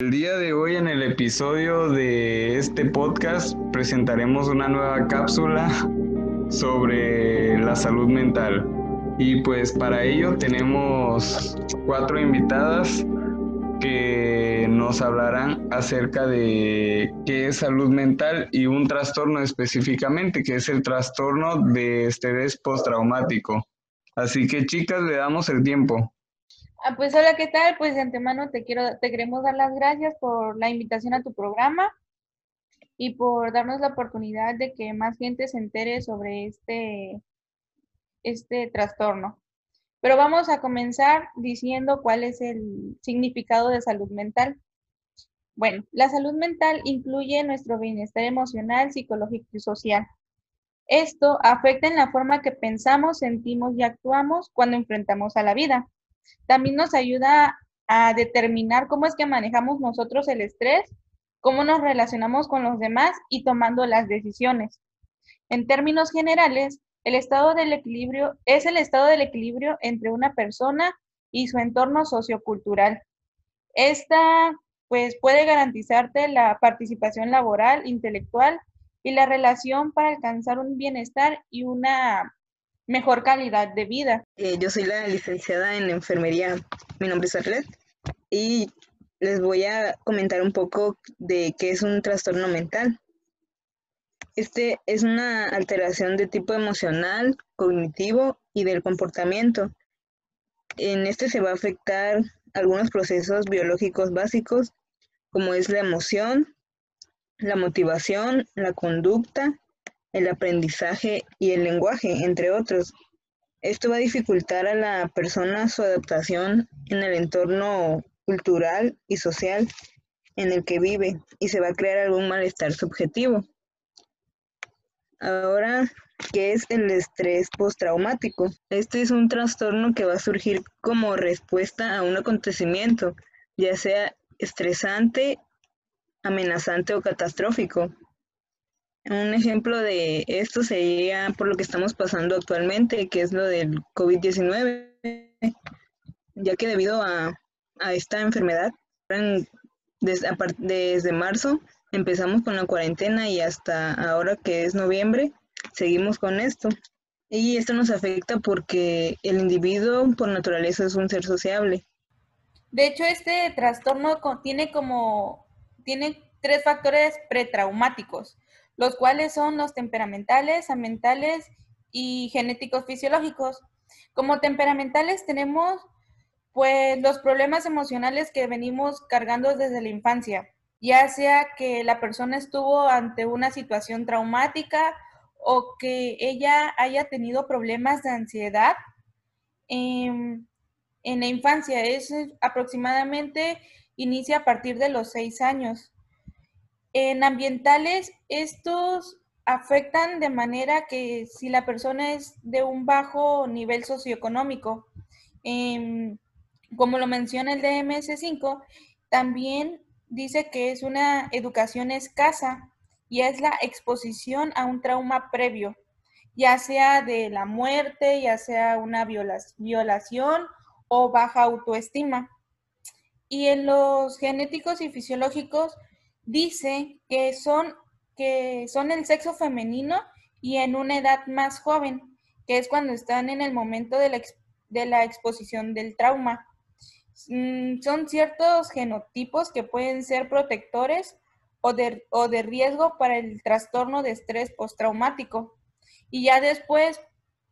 El día de hoy en el episodio de este podcast presentaremos una nueva cápsula sobre la salud mental. Y pues para ello tenemos cuatro invitadas que nos hablarán acerca de qué es salud mental y un trastorno específicamente, que es el trastorno de estrés postraumático. Así que chicas, le damos el tiempo. Ah, pues hola, ¿qué tal? Pues de antemano te quiero, te queremos dar las gracias por la invitación a tu programa y por darnos la oportunidad de que más gente se entere sobre este, este trastorno. Pero vamos a comenzar diciendo cuál es el significado de salud mental. Bueno, la salud mental incluye nuestro bienestar emocional, psicológico y social. Esto afecta en la forma que pensamos, sentimos y actuamos cuando enfrentamos a la vida. También nos ayuda a determinar cómo es que manejamos nosotros el estrés, cómo nos relacionamos con los demás y tomando las decisiones. En términos generales, el estado del equilibrio es el estado del equilibrio entre una persona y su entorno sociocultural. Esta pues puede garantizarte la participación laboral, intelectual y la relación para alcanzar un bienestar y una mejor calidad de vida. Eh, yo soy la licenciada en enfermería, mi nombre es Arlet y les voy a comentar un poco de qué es un trastorno mental. Este es una alteración de tipo emocional, cognitivo y del comportamiento. En este se va a afectar algunos procesos biológicos básicos, como es la emoción, la motivación, la conducta, el aprendizaje y el lenguaje, entre otros. Esto va a dificultar a la persona su adaptación en el entorno cultural y social en el que vive y se va a crear algún malestar subjetivo. Ahora, ¿qué es el estrés postraumático? Este es un trastorno que va a surgir como respuesta a un acontecimiento, ya sea estresante, amenazante o catastrófico. Un ejemplo de esto sería por lo que estamos pasando actualmente, que es lo del COVID-19, ya que debido a, esta enfermedad, desde, desde marzo empezamos con la cuarentena y hasta ahora que es noviembre, seguimos con esto. Y esto nos afecta porque el individuo por naturaleza es un ser sociable. De hecho, este trastorno tiene como tiene tres factores pretraumáticos, los cuales son los temperamentales, ambientales y genéticos fisiológicos. Como temperamentales tenemos pues los problemas emocionales que venimos cargando desde la infancia, ya sea que la persona estuvo ante una situación traumática o que ella haya tenido problemas de ansiedad en, la infancia. Es aproximadamente, inicia a partir de los seis años. En ambientales, estos afectan de manera que si la persona es de un bajo nivel socioeconómico, em, como lo menciona el DMS5, también dice que es una educación escasa y es la exposición a un trauma previo, ya sea de la muerte, ya sea una violación o baja autoestima. Y en los genéticos y fisiológicos dice que son, que son el sexo femenino y en una edad más joven, que es cuando están en el momento de la, de la exposición del trauma. Mm, son ciertos genotipos que pueden ser protectores o de, o de riesgo para el trastorno de estrés postraumático. Y ya después,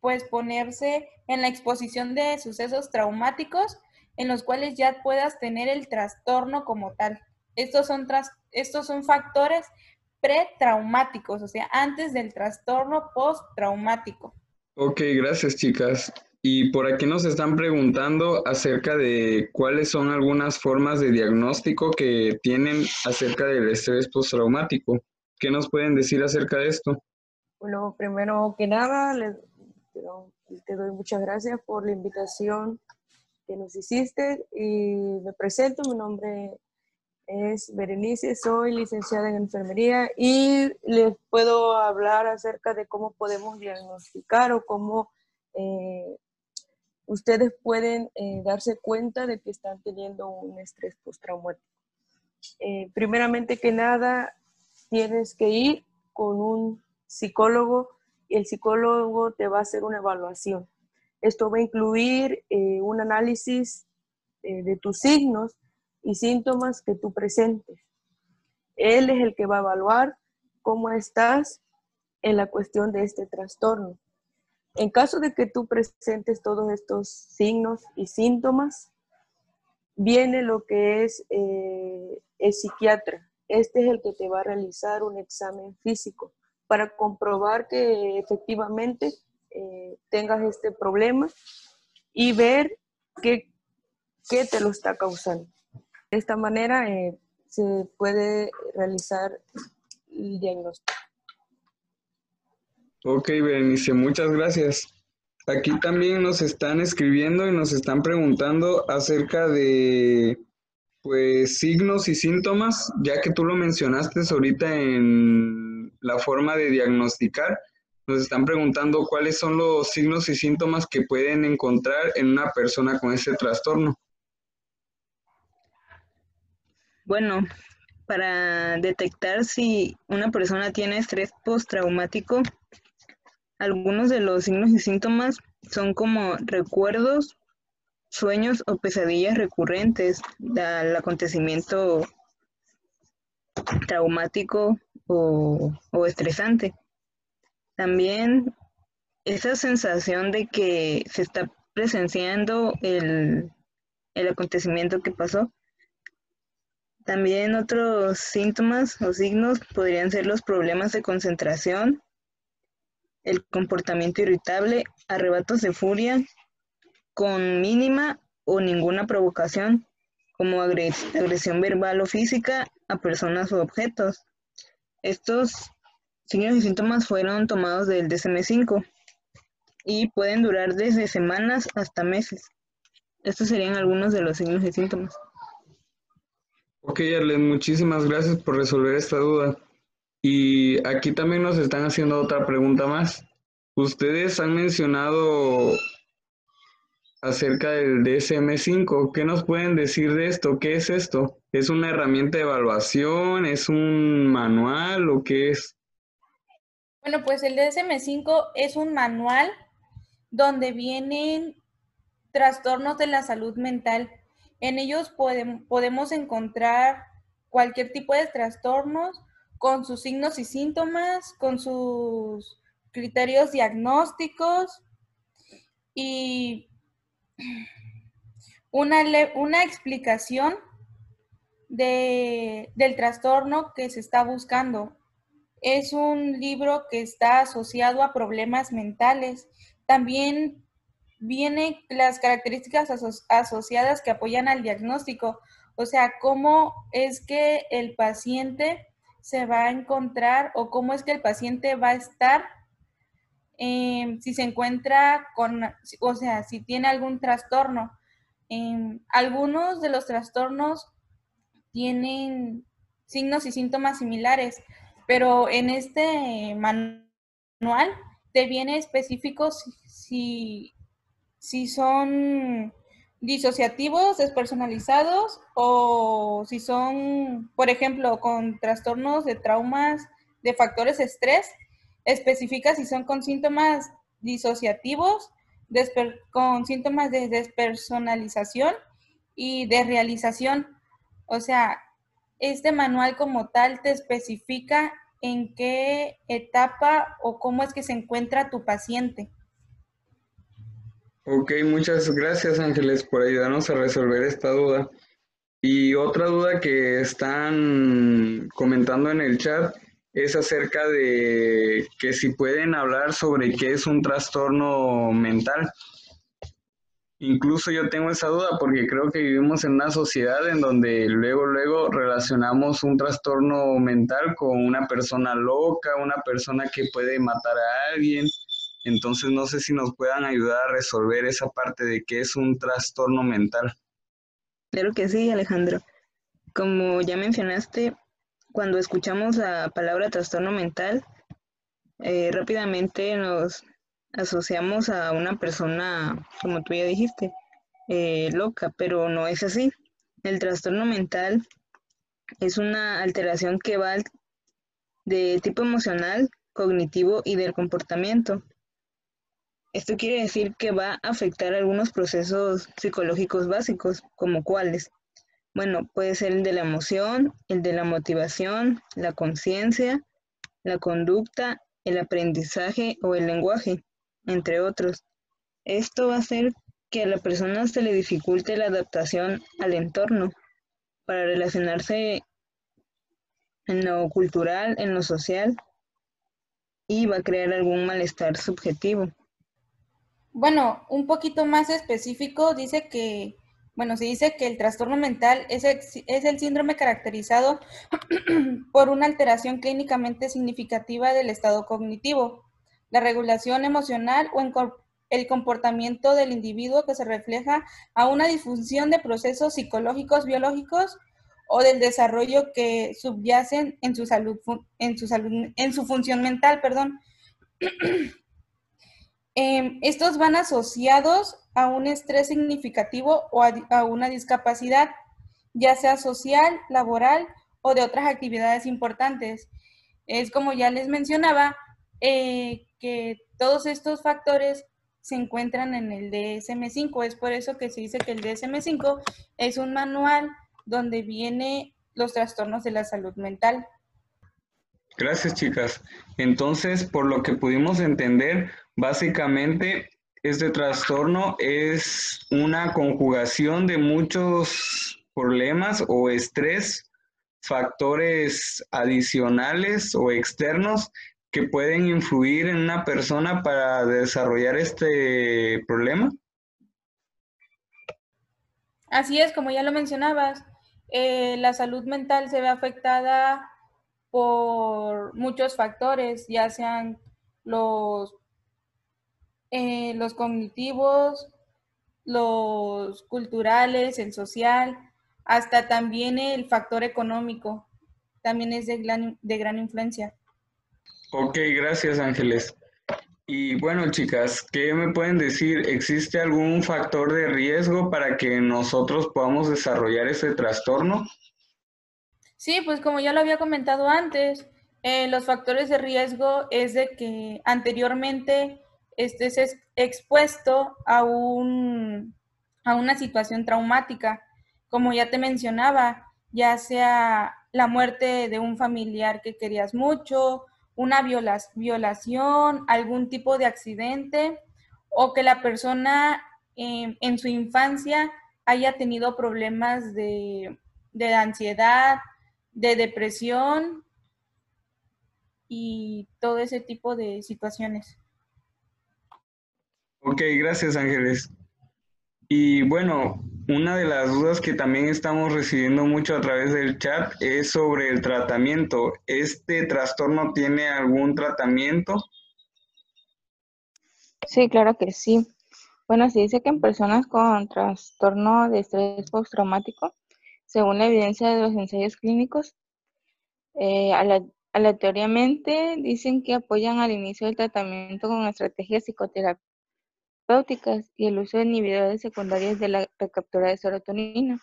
pues ponerse en la exposición de sucesos traumáticos en los cuales ya puedas tener el trastorno como tal. Estos son, estos son factores pretraumáticos, o sea, antes del trastorno postraumático. Ok, gracias chicas. Y por aquí nos están preguntando acerca de cuáles son algunas formas de diagnóstico que tienen acerca del estrés postraumático. ¿Qué nos pueden decir acerca de esto? Bueno, primero que nada, te doy muchas gracias por la invitación que nos hiciste y me presento, mi nombre es Berenice, soy licenciada en enfermería y les puedo hablar acerca de cómo podemos diagnosticar o cómo eh, ustedes pueden eh, darse cuenta de que están teniendo un estrés postraumático. eh, primeramente que nada, tienes que ir con un psicólogo y el psicólogo te va a hacer una evaluación. Esto va a incluir eh, un análisis de tus signos y síntomas que tú presentes. Él es el que va a evaluar cómo estás en la cuestión de este trastorno. En caso de que tú presentes todos estos signos y síntomas, viene lo que es eh, el psiquiatra. Este es el que te va a realizar un examen físico para comprobar que efectivamente eh, tengas este problema y ver qué, qué, te lo está causando. De esta manera eh, se puede realizar el diagnóstico. Ok, Berenice, muchas gracias. Aquí también nos están escribiendo y nos están preguntando acerca de pues signos y síntomas, ya que tú lo mencionaste ahorita en la forma de diagnosticar. Nos están preguntando cuáles son los signos y síntomas que pueden encontrar en una persona con ese trastorno. Bueno, para detectar si una persona tiene estrés postraumático, algunos de los signos y síntomas son como recuerdos, sueños o pesadillas recurrentes del acontecimiento traumático o, estresante. También esa sensación de que se está presenciando el, el acontecimiento que pasó. También otros síntomas o signos podrían ser los problemas de concentración, el comportamiento irritable, arrebatos de furia con mínima o ninguna provocación, como agresión verbal o física a personas o objetos. Estos signos y síntomas fueron tomados del DSM-5 y pueden durar desde semanas hasta meses. Estos serían algunos de los signos y síntomas. Ok, Arlen, muchísimas gracias por resolver esta duda. Y aquí también nos están haciendo otra pregunta más. Ustedes han mencionado acerca del DSM5. ¿Qué nos pueden decir de esto? ¿Qué es esto? ¿Es una herramienta de evaluación? ¿Es un manual o qué es? Bueno, pues el DSM5 es un manual donde vienen trastornos de la salud mental. En ellos podemos encontrar cualquier tipo de trastornos con sus signos y síntomas, con sus criterios diagnósticos y una, una explicación de, del trastorno que se está buscando. Es un libro que está asociado a problemas mentales. También viene las características asociadas que apoyan al diagnóstico. O sea, cómo es que el paciente se va a encontrar o cómo es que el paciente va a estar em, si se encuentra con, o sea, si tiene algún trastorno. Em, algunos de los trastornos tienen signos y síntomas similares, pero en este manual te viene específico si son disociativos, despersonalizados o si son, por ejemplo, con trastornos de traumas de factores de estrés, especifica si son con síntomas disociativos, con síntomas de despersonalización y de realización. O sea, este manual como tal te especifica en qué etapa o cómo es que se encuentra tu paciente. Ok, muchas gracias Ángeles por ayudarnos a resolver esta duda. Y otra duda que están comentando en el chat es acerca de que si pueden hablar sobre qué es un trastorno mental. Incluso yo tengo esa duda porque creo que vivimos en una sociedad en donde luego, luego relacionamos un trastorno mental con una persona loca, una persona que puede matar a alguien, entonces no sé si nos puedan ayudar a resolver esa parte de qué es un trastorno mental. Claro que sí, Alejandro. Como ya mencionaste, cuando escuchamos la palabra trastorno mental, eh, rápidamente nos asociamos a una persona, como tú ya dijiste, eh, loca, pero no es así. El trastorno mental Es una alteración que va de tipo emocional, cognitivo y del comportamiento. Esto quiere decir que va a afectar algunos procesos psicológicos básicos, como cuáles. Bueno, puede ser el de la emoción, el de la motivación, la conciencia, la conducta, el aprendizaje o el lenguaje, entre otros. Esto va a hacer que a la persona se le dificulte la adaptación al entorno para relacionarse en lo cultural, en lo social y va a crear algún malestar subjetivo. Bueno, un poquito más específico, dice que, bueno, se dice que el trastorno mental es el, síndrome caracterizado por una alteración clínicamente significativa del estado cognitivo, la regulación emocional o el comportamiento del individuo que se refleja a una disfunción de procesos psicológicos, biológicos o del desarrollo que subyacen en su salud, en su salud, en su función mental, perdón. Em, estos van asociados a un estrés significativo o a, una discapacidad, ya sea social, laboral o de otras actividades importantes. Es como ya les mencionaba, eh, que todos estos factores se encuentran en el DSM5. Es por eso que se dice que el DSM5 es un manual donde viene los trastornos de la salud mental. Gracias, chicas. Entonces, por lo que pudimos entender, básicamente este trastorno es una conjugación de muchos problemas o estrés, factores adicionales o externos que pueden influir en una persona para desarrollar este problema. Así es, como ya lo mencionabas, eh, la salud mental se ve afectada por muchos factores, ya sean los, eh, los cognitivos, los culturales, el social, hasta también el factor económico, también es de gran, de gran influencia. Ok, gracias Ángeles. Y bueno, chicas, ¿qué me pueden decir? ¿Existe algún factor de riesgo para que nosotros podamos desarrollar ese trastorno? Sí, pues como ya lo había comentado antes, eh, los factores de riesgo es de que anteriormente estés expuesto a, un, a una situación traumática, como ya te mencionaba, ya sea la muerte de un familiar que querías mucho, una violación, algún tipo de accidente o que la persona em, en su infancia haya tenido problemas de, de ansiedad, de depresión y todo ese tipo de situaciones. Ok, gracias Ángeles. Y bueno, una de las dudas que también estamos recibiendo mucho a través del chat es sobre el tratamiento. ¿Este trastorno tiene algún tratamiento? Sí, claro que sí. Bueno, se dice que en personas con trastorno de estrés postraumático, según la evidencia de los ensayos clínicos, eh, aleatoriamente dicen que apoyan al inicio del tratamiento con estrategias psicoterapéuticas y el uso de inhibidores secundarios de la recaptura de serotonina.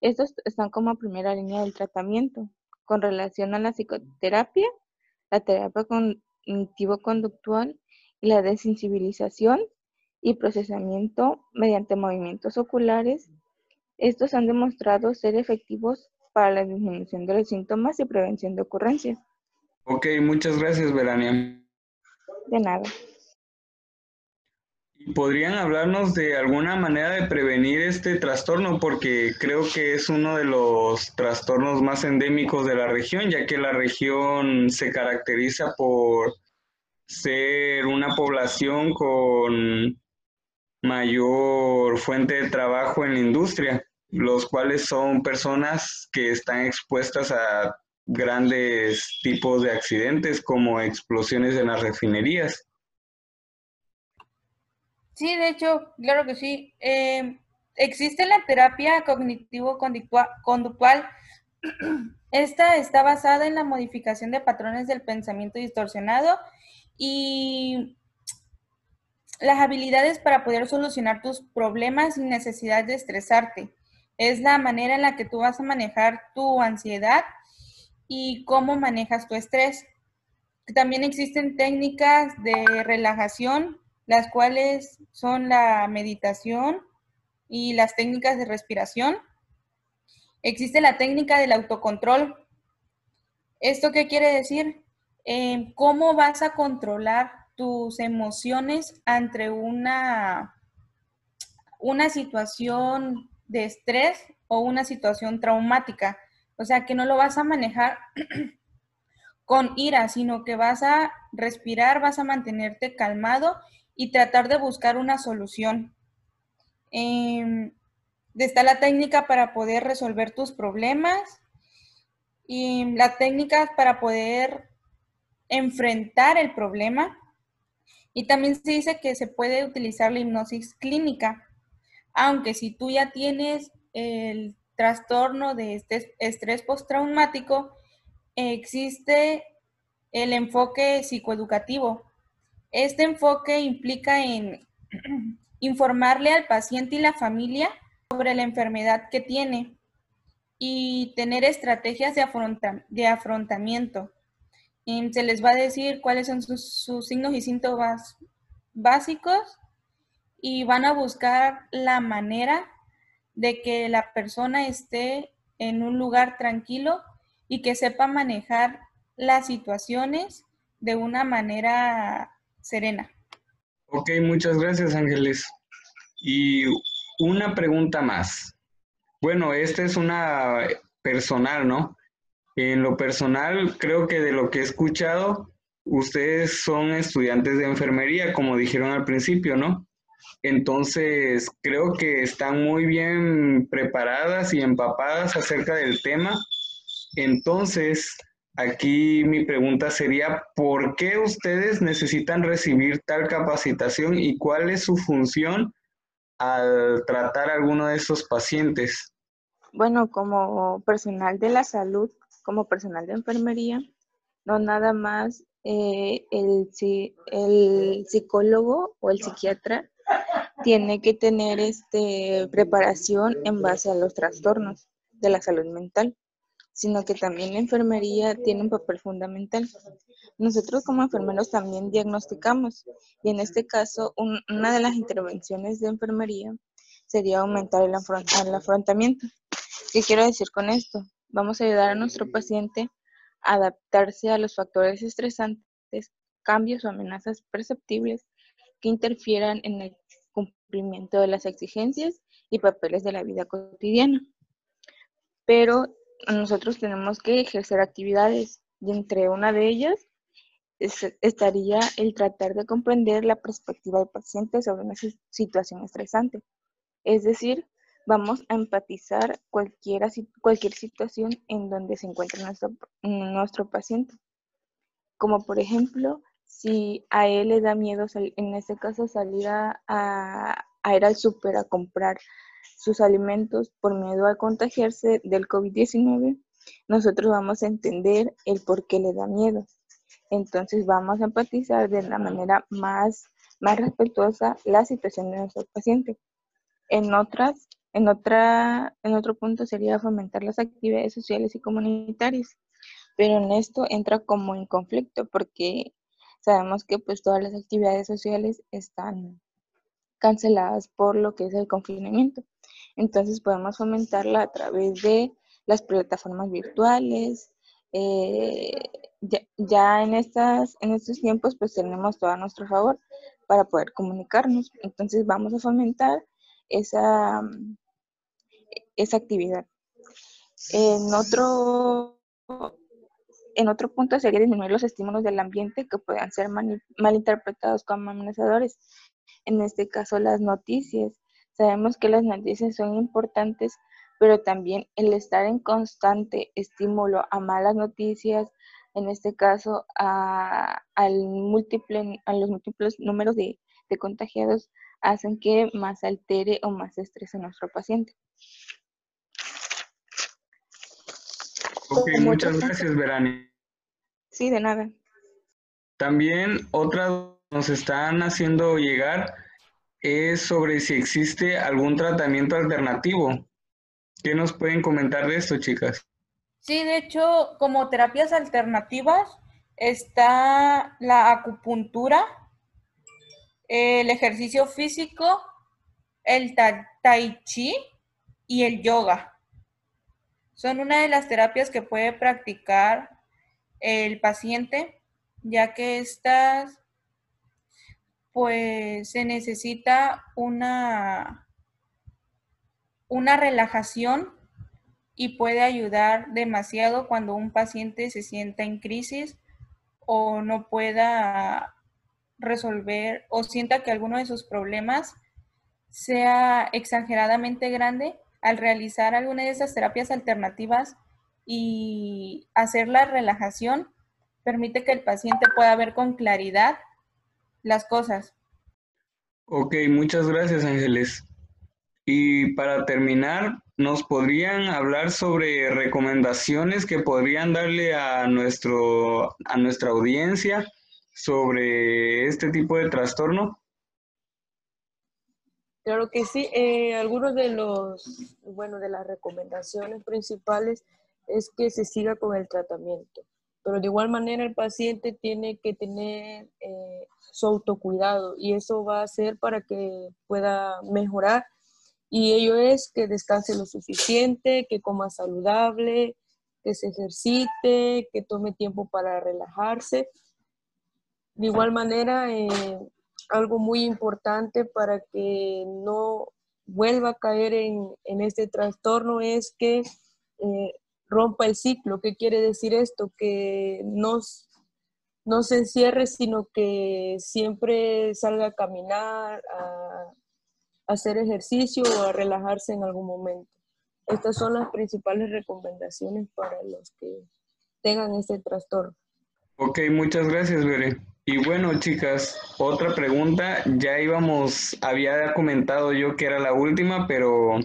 Estos están como primera línea del tratamiento. Con relación a la psicoterapia, la terapia cognitivo-conductual y la desensibilización y procesamiento mediante movimientos oculares, estos han demostrado ser efectivos para la disminución de los síntomas y prevención de ocurrencias. Ok, muchas gracias, Verania. De nada. ¿Podrían hablarnos de alguna manera de prevenir este trastorno? Porque creo que es uno de los trastornos más endémicos de la región, ya que la región se caracteriza por ser una población con mayor fuente de trabajo en la industria los cuales son personas que están expuestas a grandes tipos de accidentes como explosiones en las refinerías. Sí, de hecho, claro que sí. Em, existe la terapia cognitivo-conductual. Esta está basada en la modificación de patrones del pensamiento distorsionado y las habilidades para poder solucionar tus problemas sin necesidad de estresarte. es la manera en la que tú vas a manejar tu ansiedad y cómo manejas tu estrés. También existen técnicas de relajación, las cuales son la meditación y las técnicas de respiración. Existe la técnica del autocontrol. ¿Esto qué quiere decir? Eh, ¿Cómo vas a controlar tus emociones ante una, una situación de estrés o una situación traumática? O sea, que no lo vas a manejar con ira, sino que vas a respirar, vas a mantenerte calmado y tratar de buscar una solución. Eh, está la técnica para poder resolver tus problemas y la técnica para poder enfrentar el problema. Y también se dice que se puede utilizar la hipnosis clínica, aunque si tú ya tienes el trastorno de este estrés postraumático, existe el enfoque psicoeducativo. Este enfoque implica en informarle al paciente y la familia sobre la enfermedad que tiene y tener estrategias de, afrontamiento. se les va a decir cuáles son sus, sus signos y síntomas básicos y van a buscar la manera de que la persona esté en un lugar tranquilo y que sepa manejar las situaciones de una manera serena. Ok, muchas gracias Ángeles. Y una pregunta más. Bueno, esta es una personal, ¿no? En lo personal, creo que de lo que he escuchado, ustedes son estudiantes de enfermería, como dijeron al principio, ¿no? Entonces, creo que están muy bien preparadas y empapadas acerca del tema. Entonces, aquí mi pregunta sería, ¿por qué ustedes necesitan recibir tal capacitación y cuál es su función al tratar a alguno de esos pacientes? Bueno, como personal de la salud, como personal de enfermería, no nada más eh, el, el psicólogo o el psiquiatra tiene que tener este, preparación en base a los trastornos de la salud mental, sino que también la enfermería tiene un papel fundamental. Nosotros como enfermeros también diagnosticamos y en este caso una de las intervenciones de enfermería sería aumentar el, el afrontamiento. ¿Qué quiero decir con esto? Vamos a ayudar a nuestro paciente a adaptarse a los factores estresantes, cambios o amenazas perceptibles que interfieran en el cumplimiento de las exigencias y papeles de la vida cotidiana. Pero nosotros tenemos que ejercer actividades y entre una de ellas estaría el tratar de comprender la perspectiva del paciente sobre una situación estresante. Es decir, vamos a empatizar cualquier situación en donde se encuentre nuestro, nuestro paciente. Como por ejemplo, si a él le da miedo, en este caso, salir a, ir al súper a comprar sus alimentos por miedo a contagiarse del COVID-19, nosotros vamos a entender el por qué le da miedo. Entonces vamos a empatizar de la manera más, más respetuosa la situación de nuestro paciente. En otras, en otra, en otro punto sería fomentar las actividades sociales y comunitarias. Pero en esto entra como en conflicto porque sabemos que pues todas las actividades sociales están canceladas por lo que es el confinamiento. Entonces podemos fomentarla a través de las plataformas virtuales. Eh, ya, en, estas, en estos tiempos pues tenemos todo a nuestro favor para poder comunicarnos. Entonces vamos a fomentar esa, esa actividad. En otro en otro punto sería disminuir los estímulos del ambiente que puedan ser mal interpretados como amenazadores. En este caso, las noticias. Sabemos que las noticias son importantes, pero también el estar en constante estímulo a malas noticias, en este caso a, al múltiple, a los múltiples números de, de contagiados, hacen que más altere o más estrese a nuestro paciente. Ok, muchas gracias, Verani. Sí, de nada. También otra nos están haciendo llegar es sobre si existe algún tratamiento alternativo ¿Qué nos pueden comentar de esto, chicas? Sí, de hecho, como terapias alternativas está la acupuntura, el ejercicio físico, el tai chi y el yoga. Son una de las terapias que puede practicar el paciente, ya que estas, pues se necesita una, una relajación y puede ayudar demasiado cuando un paciente se sienta en crisis o no pueda resolver o sienta que alguno de sus problemas sea exageradamente grande, al realizar alguna de esas terapias alternativas y hacer la relajación, permite que el paciente pueda ver con claridad las cosas. Ok, muchas gracias Ángeles. Y para terminar, ¿nos podrían hablar sobre recomendaciones que podrían darle a, nuestro, a nuestra audiencia sobre este tipo de trastorno? Claro que sí. Eh, algunos de los, bueno, de las recomendaciones principales es que se siga con el tratamiento. Pero de igual manera el paciente tiene que tener eh, su autocuidado y eso va a ser para que pueda mejorar. Y ello es que descanse lo suficiente, que coma saludable, que se ejercite, que tome tiempo para relajarse. De igual manera, eh, algo muy importante para que no vuelva a caer en, este trastorno es que eh, rompa el ciclo. ¿Qué quiere decir esto? Que no, no se encierre, sino que siempre salga a caminar, a, hacer ejercicio o a relajarse en algún momento. Estas son las principales recomendaciones para los que tengan este trastorno. Ok, muchas gracias, Bere. Y bueno, chicas, otra pregunta. Ya íbamos, había comentado yo que era la última, pero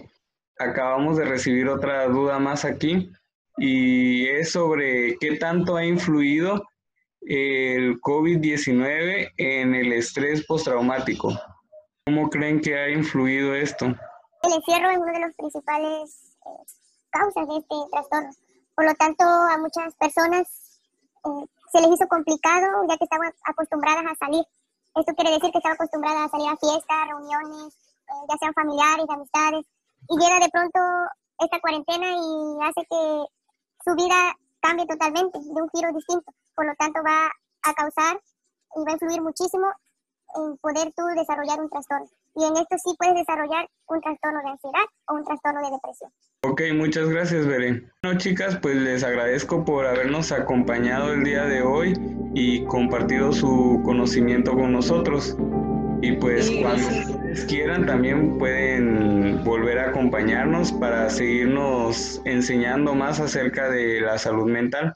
acabamos de recibir otra duda más aquí. Y es sobre qué tanto ha influido el COVID-19 en el estrés postraumático. ¿Cómo creen que ha influido esto? El encierro es una de las principales eh, causas de este trastorno. Por lo tanto, a muchas personas eh, se les hizo complicado ya que estaban acostumbradas a salir. Esto quiere decir que estaban acostumbradas a salir a fiestas, reuniones, eh, ya sean familiares, amistades, y llega de pronto esta cuarentena y hace que su vida cambie totalmente, de un giro distinto. Por lo tanto, va a causar y va a influir muchísimo en poder tú desarrollar un trastorno. Y en esto sí puedes desarrollar un trastorno de ansiedad o un trastorno de depresión. Ok, muchas gracias, Beren. Bueno, chicas, pues les agradezco por habernos acompañado el día de hoy y compartido su conocimiento con nosotros. Y pues cuando quieran también pueden volver a acompañarnos para seguirnos enseñando más acerca de la salud mental.